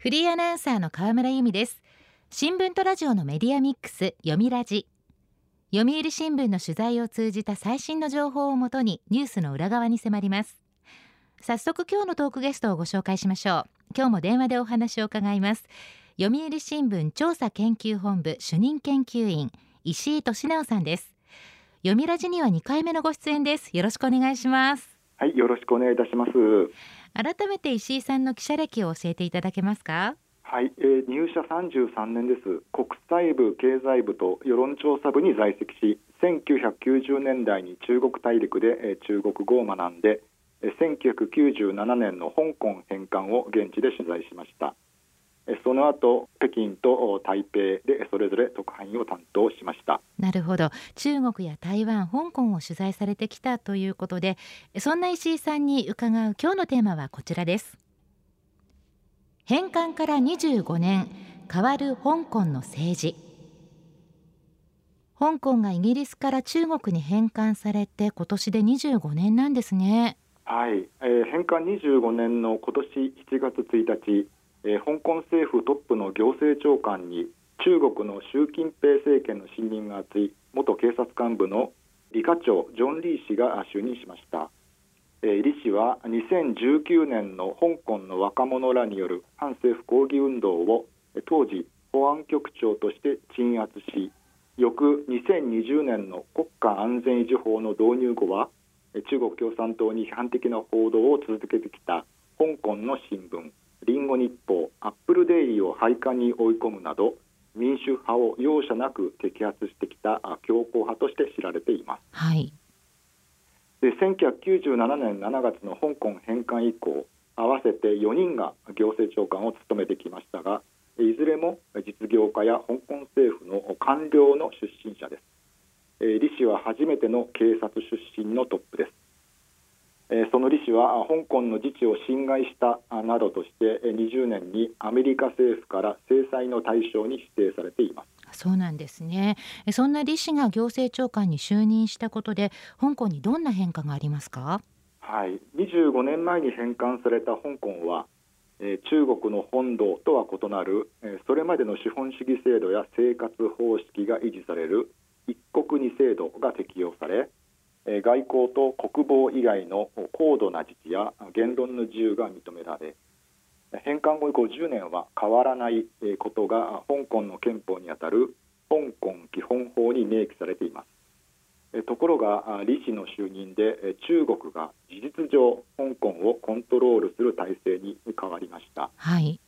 フリーアナウンサーの河村由美です。新聞とラジオのメディアミックス読みラジ。読売新聞の取材を通じた最新の情報をもとにニュースの裏側に迫ります。早速今日のトークゲストをご紹介しましょう。今日も電話でお話を伺います。読売新聞調査研究本部主任研究員石井俊直さんです。読みラジには2回目のご出演です。よろしくお願いします。はいよろしくお願いいたします。改めて石井さんの記者歴を教えていただけますか？はい、えー、入社33年です。国際部経済部と世論調査部に在籍し1990年代に中国大陸で、えー、中国語を学んで、えー、1997年の香港返還を現地で取材しました。その後北京と台北でそれぞれ特派員を担当しました。なるほど。中国や台湾香港を取材されてきたということでそんな石井さんに伺う今日のテーマはこちらです。返還から25年変わる香港の政治。香港がイギリスから中国に返還されて今年で25年なんですね。はい、えー、返還25年の今年7月1日えー、香港政府トップの行政長官に中国の習近平政権の信任が厚い元警察幹部の李家超ジョン・リー氏が就任しました、えー、李氏は2019年の香港の若者らによる反政府抗議運動を当時保安局長として鎮圧し翌2020年の国家安全維持法の導入後は中国共産党に批判的な報道を続けてきた香港の新聞。リンゴ日報アップルデイリーを廃刊に追い込むなど民主派を容赦なく摘発してきた強硬派として知られています。はい、で1997年7月の香港返還以降合わせて4人が行政長官を務めてきましたがいずれも実業家や香港政府の官僚の出身者です。李氏は初めての警察出身のトップです。その李氏は香港の自治を侵害したなどとして20年にアメリカ政府から制裁の対象に指定されています。そうなんですね。そんな李氏が行政長官に就任したことで香港にどんな変化がありますか？はい。25年前に返還された香港は中国の本土とは異なるそれまでの資本主義制度や生活方式が維持される一国二制度が適用され外交と国防以外の高度な自治や言論の自由が認められ返還後50年は変わらないことが香港の憲法にあたる香港基本法に明記されています。ところが李氏の就任で中国が事実上香港をコントロールする体制に変わりました、はい、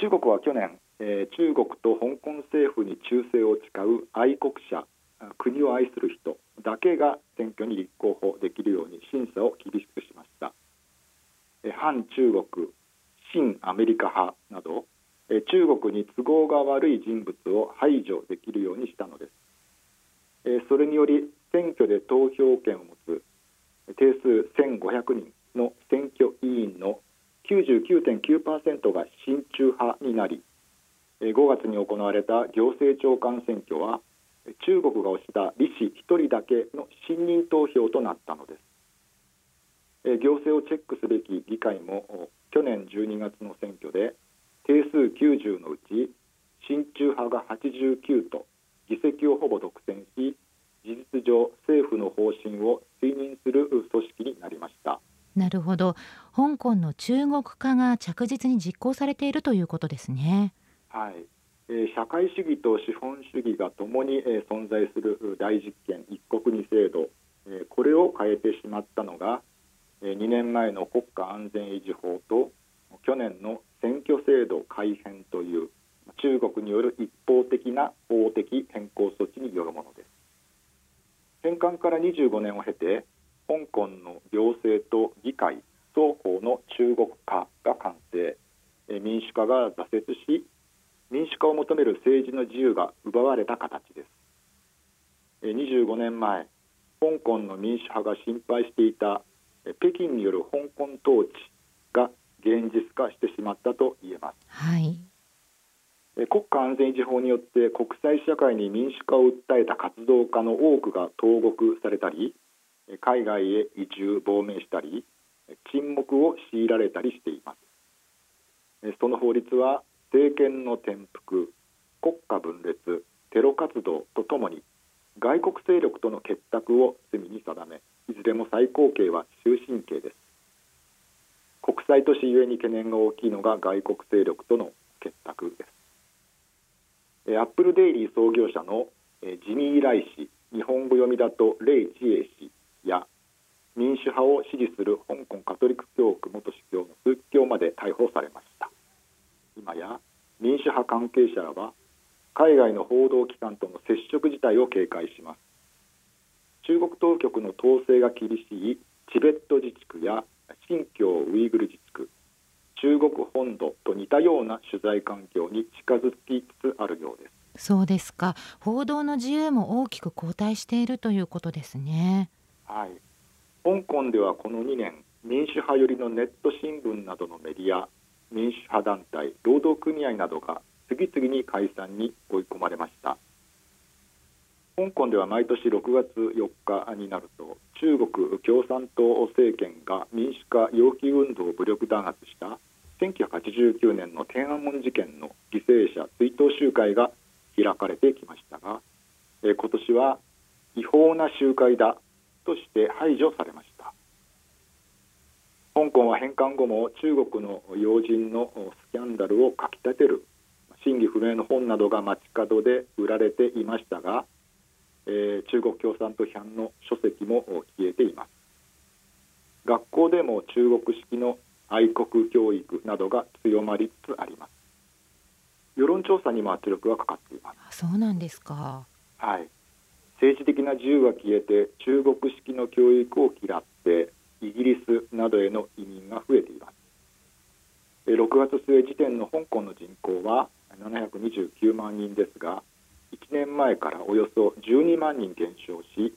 中国は去年中国と香港政府に忠誠を誓う愛国者国を愛する人だけが選挙に立候補できるように審査を厳しくしました。反中国親アメリカ派など中国に都合が悪い人物を排除できるようにしたのです。それにより選挙で投票権を持つ定数1500人の選挙委員の99.9%が親中派になり5月に行われた行政長官選挙は中国が推した李氏1人だけの信任投票となったのです。行政をチェックすべき議会も去年12月の選挙で定数90のうち親中派が89と議席をほぼ独占し事実上政府の方針を推認する組織になりました。なるほど。香港の中国化が着実に実行されているということですね。はい社会主義と資本主義がともに存在する大実験一国二制度これを変えてしまったのが2年前の国家安全維持法と去年の選挙制度改変という中国による一方的な法的変更措置によるものです。返還から25年を経て香港の行政と議会双方の中国化が完成。民主化が挫折し民主化を求める政治の自由が奪われた形です。25年前香港の民主派が心配していた北京による香港統治が現実化してしまったと言えます、はい、国家安全維持法によって国際社会に民主化を訴えた活動家の多くが投獄されたり海外へ移住亡命したり沈黙を強いられたりしています。その法律は政権の転覆国家分裂テロ活動とともに外国勢力との結託を罪に定めいずれも最高刑は終身刑です。国際都市ゆえに懸念が大きいのが外国勢力との結託です。アップルデイリー創業者のジミー・ライ氏日本語読みだとレイ・ジエ氏や民主派を支持する香港カトリック教区元司教の鈴木教まで逮捕されました。今や民主派関係者らは海外の報道機関との接触自体を警戒します。中国当局の統制が厳しいチベット自治区や新疆ウイグル自治区中国本土と似たような取材環境に近づきつつあるようです。そうですか。報道の自由も大きく後退しているということですね。はい。香港ではこの2年民主派寄りのネット新聞などのメディア民主派団体労働組合などが次々に解散に追い込まれました。香港では毎年6月4日になると中国共産党政権が民主化要求運動を武力弾圧した1989年の天安門事件の犠牲者追悼集会が開かれてきましたが、え今年は違法な集会だとして排除されました。香港は返還後も中国の要人のスキャンダルをかきたてる真偽不明の本などが街角で売られていましたがえー、中国共産党批判の書籍も消えています。学校でも中国式の愛国教育などが強まりつつあります。世論調査にも圧力がかかっています。そうなんですか。はい。政治的な自由が消えて中国式の教育を嫌ってイギリスなどへの移民が増えています。6月末時点の香港の人口は729万人ですが1年前からおよそ12万人減少し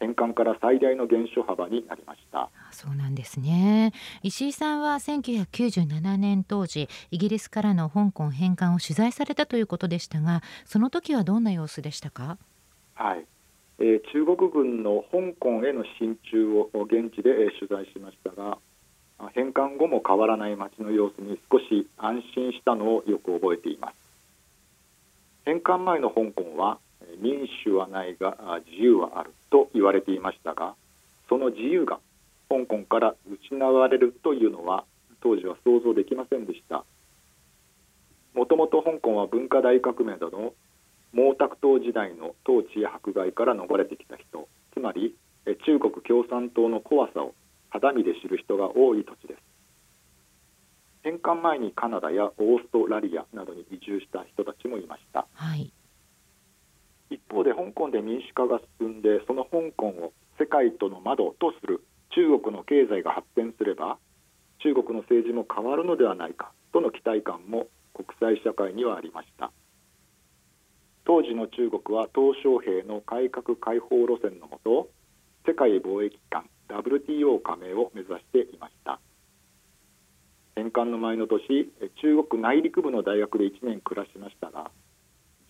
返還から最大の減少幅になりました。そうなんですね。石井さんは1997年当時イギリスからの香港返還を取材されたということでしたがその時はどんな様子でしたか？はい、えー、中国軍の香港への進駐を現地で取材しましたが返還後も変わらない街の様子に少し安心したのをよく覚えています。返還前の香港は民主はないが自由はあると言われていましたがその自由が香港から失われるというのは当時は想像できませんでした。もともと香港は文化大革命などの毛沢東時代の統治や迫害から逃れてきた人。つまり中国共産党の怖さを肌身で知る人が多い土地です。返還前にカナダやオーストラリアなどに移住した人たちもいました、はい、一方で香港で民主化が進んでその香港を世界との窓とする中国の経済が発展すれば中国の政治も変わるのではないかとの期待感も国際社会にはありました当時の中国は鄧小平の改革開放路線のもと世界貿易機関 WTO 加盟を目指していました。返還の前の年中国内陸部の大学で1年暮らしましたが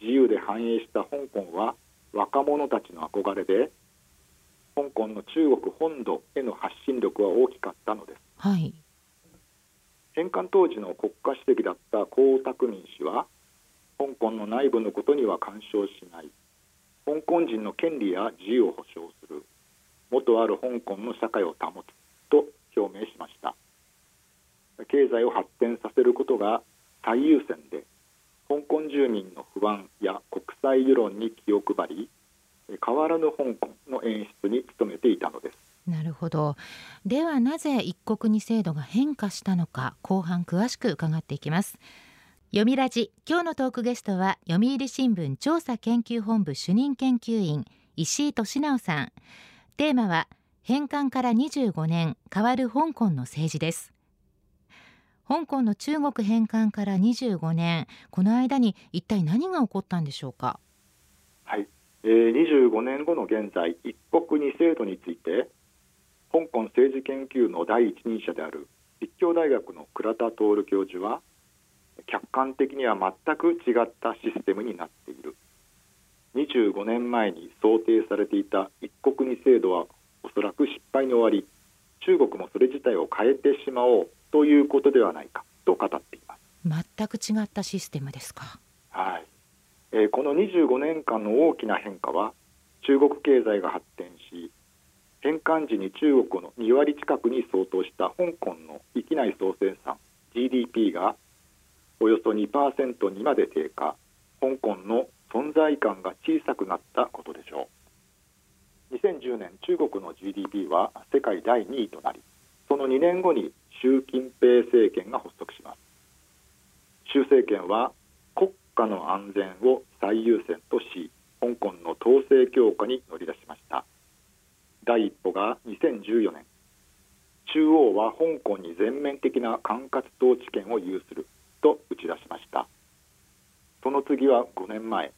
自由で繁栄した香港は若者たちの憧れで香港の中国本土への発信力は大きかったのです、はい、返還当時の国家主席だった江沢民氏は香港の内部のことには干渉しない。香港人の権利や自由を保障する。元ある香港の社会を保つと表明しました。経済を発展させることが最優先で香港住民の不安や国際世論に気を配り変わらぬ香港の演出に努めていたのです。なるほど。ではなぜ一国二制度が変化したのか後半詳しく伺っていきます。読みラジ。今日のトークゲストは読売新聞調査研究本部主任研究員石井俊直さん。テーマは返還から25年変わる香港の政治です。香港の中国返還から25年この間に一体何が起こったんでしょうか？はい、えー、25年後の現在一国二制度について香港政治研究の第一人者である立教大学の倉田徹教授は客観的には全く違ったシステムになっている。25年前に想定されていた一国二制度はおそらく失敗に終わり中国もそれ自体を変えてしまおうということではないかと語っています。全く違ったシステムですか。はい。えー、この25年間の大きな変化は中国経済が発展し返還時に中国の2割近くに相当した香港の域内総生産 GDP がおよそ2%にまで低下。香港の存在感が小さくなったことでしょう。2010年中国の GDP は世界第2位となりその2年後に習近平政権が発足します。習政権は国家の安全を最優先とし香港の統制強化に乗り出しました。第一歩が2014年。中央は香港に全面的な管轄統治権を有する。と打ち出しました。その次は5年前。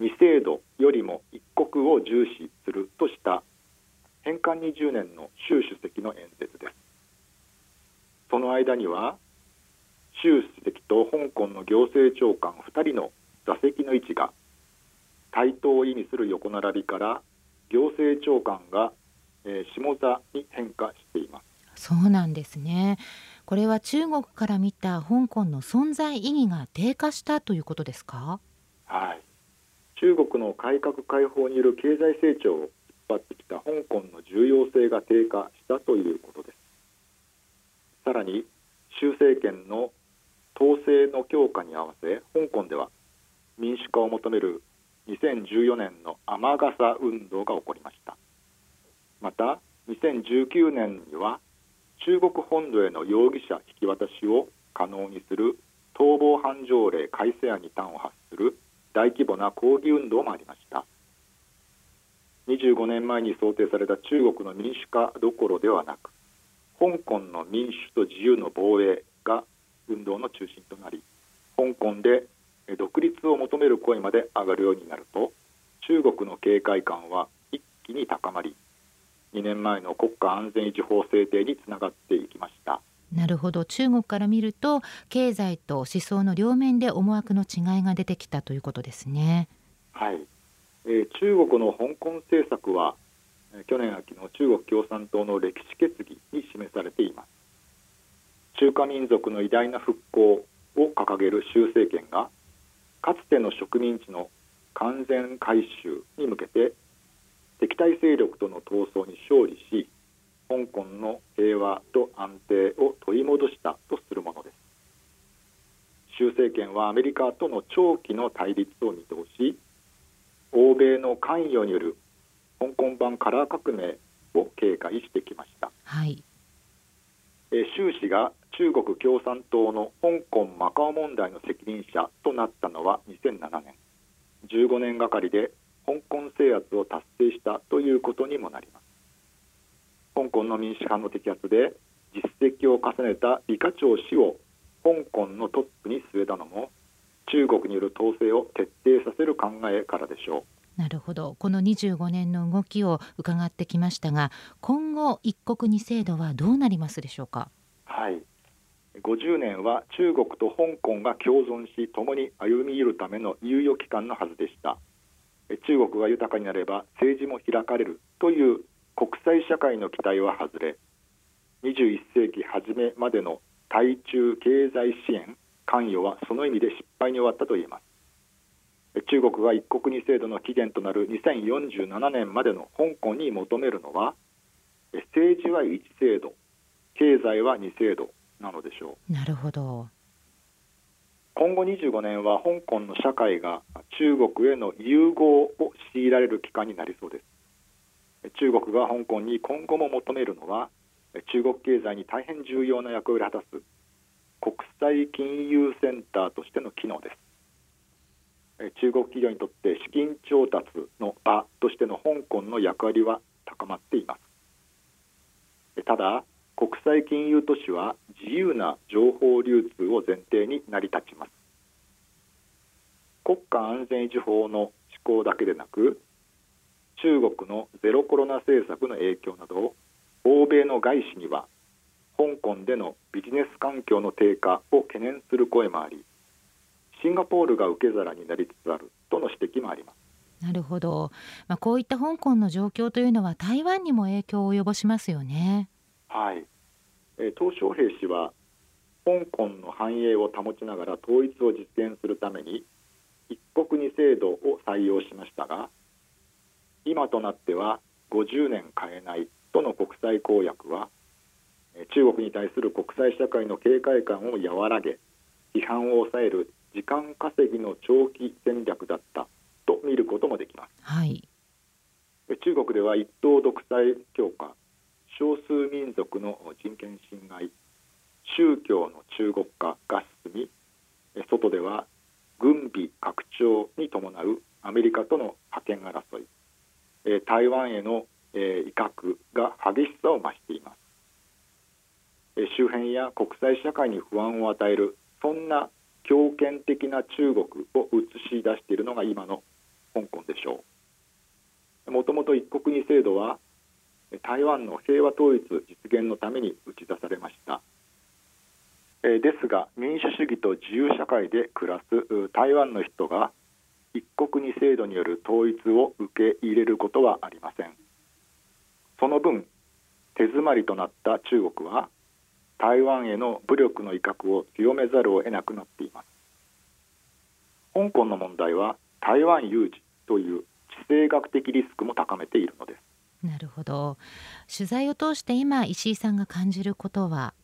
未制度よりも一国を重視するとした返還20年の習主席の演説です。その間には習主席と香港の行政長官2人の座席の位置が対等を意味する横並びから行政長官が、え、下座に変化しています。そうなんですね。これは中国から見た香港の存在意義が低下したということですか？はい。中国の改革開放による経済成長を引っ張ってきた香港の重要性が低下したということです。さらに習政権の統制の強化に合わせ香港では民主化を求める2014年の雨傘運動が起こりました。また2019年には中国本土への容疑者引き渡しを可能にする逃亡犯条例改正案に端を発する大規模な抗議運動もありました。25年前に想定された中国の民主化どころではなく香港の民主と自由の防衛が運動の中心となり香港で独立を求める声まで上がるようになると中国の警戒感は一気に高まり2年前の国家安全維持法制定につながっていきました。なるほど。中国から見ると経済と思想の両面で思惑の違いが出てきたということですね。はい、えー、中国の香港政策は去年秋の中国共産党の歴史決議に示されています。中華民族の偉大な復興を掲げる習政権がかつての植民地の完全回収に向けて敵対勢力との闘争に勝利し香港の平和と安定を取り戻したとするものです。習政権はアメリカとの長期の対立を見通し欧米の関与による香港版カラー革命を警戒してきました、はい、え習氏が中国共産党の香港マカオ問題の責任者となったのは2007年。15年がかりで香港制圧を達成したということにもなります。香港の民主派の摘発で実績を重ねた李家超氏を香港のトップに据えたのも中国による統制を徹底させる考えからでしょう。なるほど。この25年の動きを伺ってきましたが今後一国二制度はどうなりますでしょうか？はい。50年は中国と香港が共存し共に歩み寄るための猶予期間のはずでした中国が豊かになれば政治も開かれるという国際社会の期待は外れ21世紀初めまでの対中経済支援関与はその意味で失敗に終わったと言えます。中国が一国二制度の期限となる2047年までの香港に求めるのは政治は一制度経済は二制度なのでしょう。なるほど。今後25年は香港の社会が中国への融合を強いられる期間になりそうです。中国が香港に今後も求めるのは中国経済に大変重要な役割を果たす国際金融センターとしての機能です。中国企業にとって資金調達の場としての香港の役割は高まっています。ただ国際金融都市は自由な情報流通を前提に成り立ちます。国家安全維持法の施行だけでなく中国のゼロコロナ政策の影響など欧米の外資には香港でのビジネス環境の低下を懸念する声もありシンガポールが受け皿になりつつあるとの指摘もあります。なるほど、まあ、こういった香港の状況というのは台湾にも影響を及ぼしますよね。はい、えー、鄧小平氏は香香港の繁栄を保ちながら統一を実現するために一国二制度を採用しましたが今となっては50年変えないとの国際公約は中国に対する国際社会の警戒感を和らげ批判を抑える時間稼ぎの長期戦略だったと見ることもできます、はい、中国では一党独裁強化少数民族の人権侵害宗教の中国化が進み外では軍備拡張に伴うアメリカとの覇権争い台湾への威嚇が激しさを増しています。周辺や国際社会に不安を与えるそんな強権的な中国を映し出しているのが今の香港でしょう。もともと一国二制度は台湾の平和統一実現のために打ち出されました。ですが民主主義と自由社会で暮らす台湾の人が一国二制度による統一を受け入れることはありません。その分手詰まりとなった中国は台湾への武力の威嚇を強めざるを得なくなっています。香港の問題は台湾有事という地政学的リスクも高めているのです。なるほど。取材を通して今石井さんが感じることは？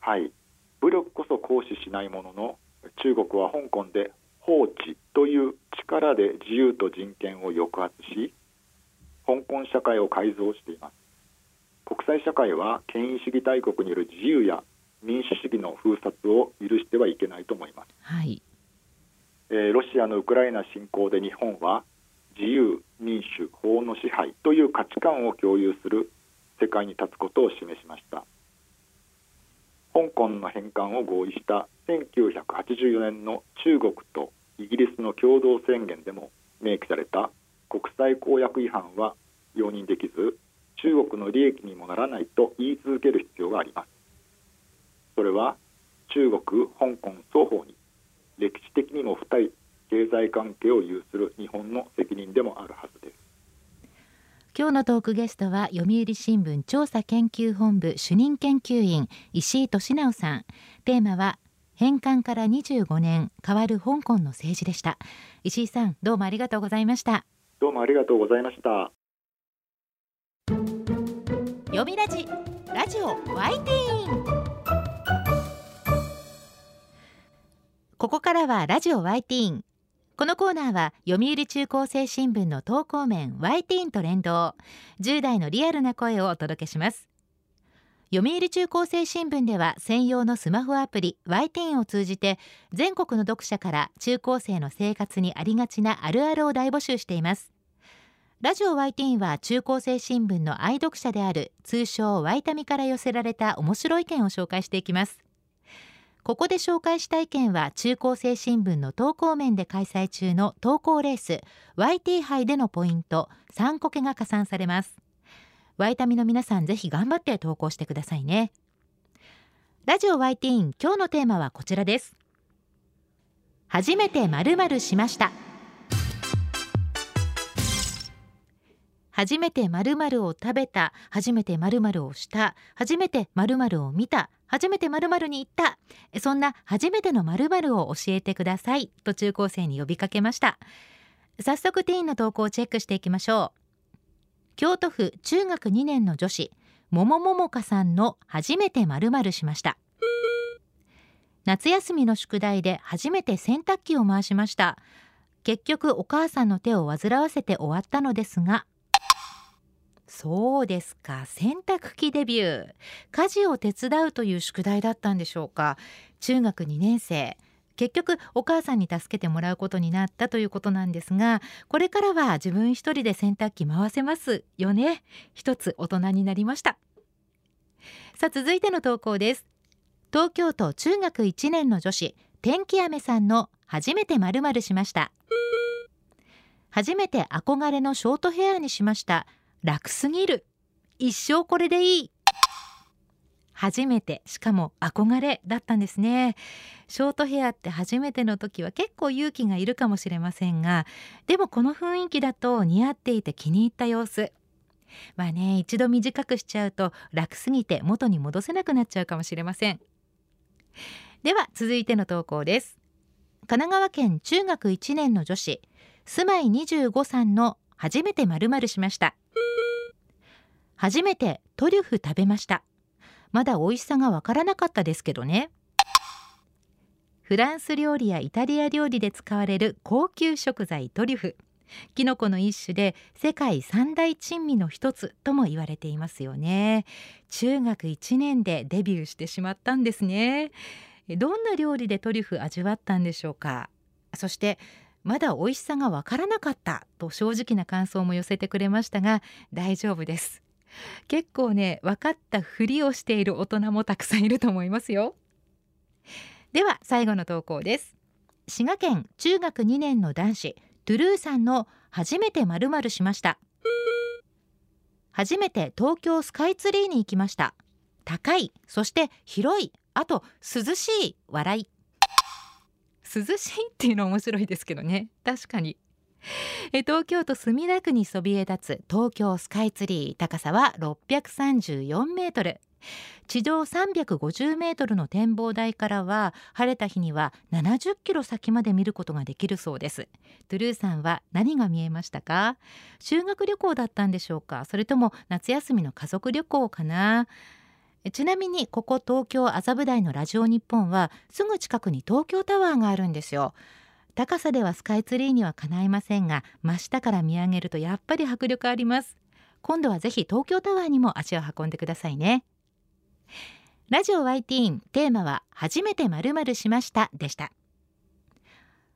はい。武力こそ行使しないものの中国は香港で法治という力で自由と人権を抑圧し香港社会を改造しています。国際社会は権威主義大国による自由や民主主義の封殺を許してはいけないと思います、はい。えー、ロシアのウクライナ侵攻で日本は自由民主法の支配という価値観を共有する世界に立つことを示しました。香港の返還を合意した1984年の中国とイギリスの共同宣言でも明記された国際公約違反は容認できず中国の利益にもならないと言い続ける必要があります。それは中国香港双方に歴史的にも深い経済関係を有する日本の責任でもあるはずです。今日のトークゲストは読売新聞調査研究本部主任研究員石井俊直さん。テーマは返還から25年変わる香港の政治でした。石井さんどうもありがとうございました。どうもありがとうございました。読みラジラジオワイティーン。ここからはラジオワイティーンこのコーナーは読売中高生新聞の投稿面ワイティーンと連動10代のリアルな声をお届けします。読売中高生新聞では専用のスマホアプリワイティーンを通じて全国の読者から中高生の生活にありがちなあるあるを大募集しています。ラジオワイティーンは中高生新聞の愛読者である通称ワイタミから寄せられた面白い意見を紹介していきます。ここで紹介した意見は中高生新聞の投稿面で開催中の投稿レース YT 杯でのポイント3個けが加算されます。ワイタミの皆さんぜひ頑張って投稿してくださいね。ラジオ YT 今日のテーマはこちらです。初めてまるまるしました。初めて〇〇を食べた初めて〇〇をした初めて〇〇を見た初めて〇〇に行った。そんな初めての〇〇を教えてくださいと中高生に呼びかけました。早速ティーンの投稿をチェックしていきましょう。京都府中学2年の女子桃桃香さんの初めて〇〇しました。夏休みの宿題で初めて洗濯機を回しました。結局お母さんの手を煩わせて終わったのですがそうですか。洗濯機デビュー。家事を手伝うという宿題だったんでしょうか。中学2年生。結局お母さんに助けてもらうことになったということなんですがこれからは自分一人で洗濯機回せますよね。一つ大人になりました。さあ続いての投稿です。東京都中学1年の女子天気雨さんの初めてまるしました。初めて憧れのショートヘアにしました。楽すぎる。一生これでいい。初めてしかも憧れだったんですね。ショートヘアって初めての時は結構勇気がいるかもしれませんがでもこの雰囲気だと似合っていて気に入った様子。まあね一度短くしちゃうと楽すぎて元に戻せなくなっちゃうかもしれません。では続いての投稿です。神奈川県中学1年の女子住まい25さんの初めてまるまるしました。初めてトリュフ食べました。まだ美味しさがわからなかったですけどね。フランス料理やイタリア料理で使われる高級食材トリュフ。キノコの一種で世界三大珍味の一つとも言われていますよね。中学1年でデビューしてしまったんですね。どんな料理でトリュフ味わったんでしょうか。そしてまだ美味しさがわからなかったと正直な感想も寄せてくれましたが大丈夫です。結構ね分かったふりをしている大人もたくさんいると思いますよ。では最後の投稿です。滋賀県中学2年の男子トゥルーさんの初めてまるまるしました。初めて東京スカイツリーに行きました。高いそして広いあと涼しい笑い。涼しいっていうの面白いですけどね。確かに。東京都墨田区にそびえ立つ東京スカイツリー。高さは634メートル。地上350メートルの展望台からは晴れた日には70キロ先まで見ることができるそうです。トゥルーさんは何が見えましたか？修学旅行だったんでしょうか？それとも夏休みの家族旅行かな？ちなみにここ東京麻布台のラジオ日本はすぐ近くに東京タワーがあるんですよ。高さではスカイツリーにはかないませんが真下から見上げるとやっぱり迫力あります。今度はぜひ東京タワーにも足を運んでくださいね。ラジオ YT テーマは初めてまるまるしましたでした。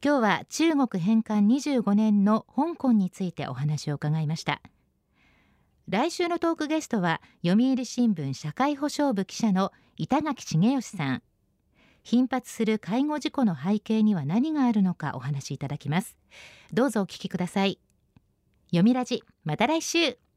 今日は中国返還25年の香港についてお話を伺いました。来週のトークゲストは読売新聞社会保障部記者の板垣茂義さん。頻発する介護事故の背景には何があるのかお話しいただきます。どうぞお聞きください。読みラジまた来週。